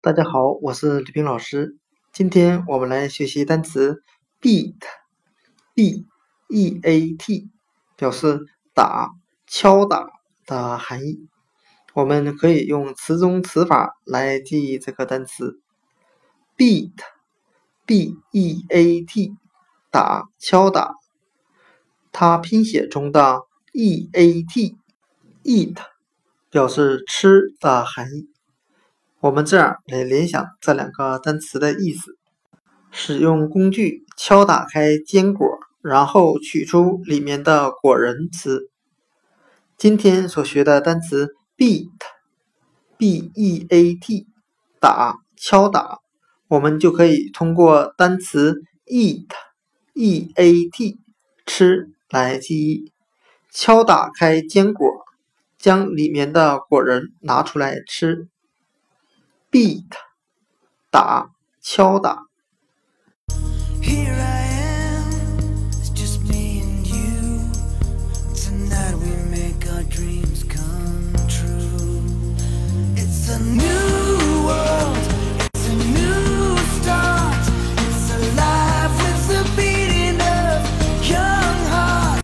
大家好，我是李冰老师。今天我们来学习单词 beat，b e a t，表示打、敲打的含义。我们可以用词中词法来记忆这个单词 beat，b e a t，打、敲打。它拼写中的 e a t，eat，表示吃的含义。我们这样来联想这两个单词的意思：使用工具敲打开坚果，然后取出里面的果仁吃。今天所学的单词 beat，b e a t，打、敲打，我们就可以通过单词 eat，e a t，吃来记忆。敲打开坚果，将里面的果仁拿出来吃。beat，打，敲打。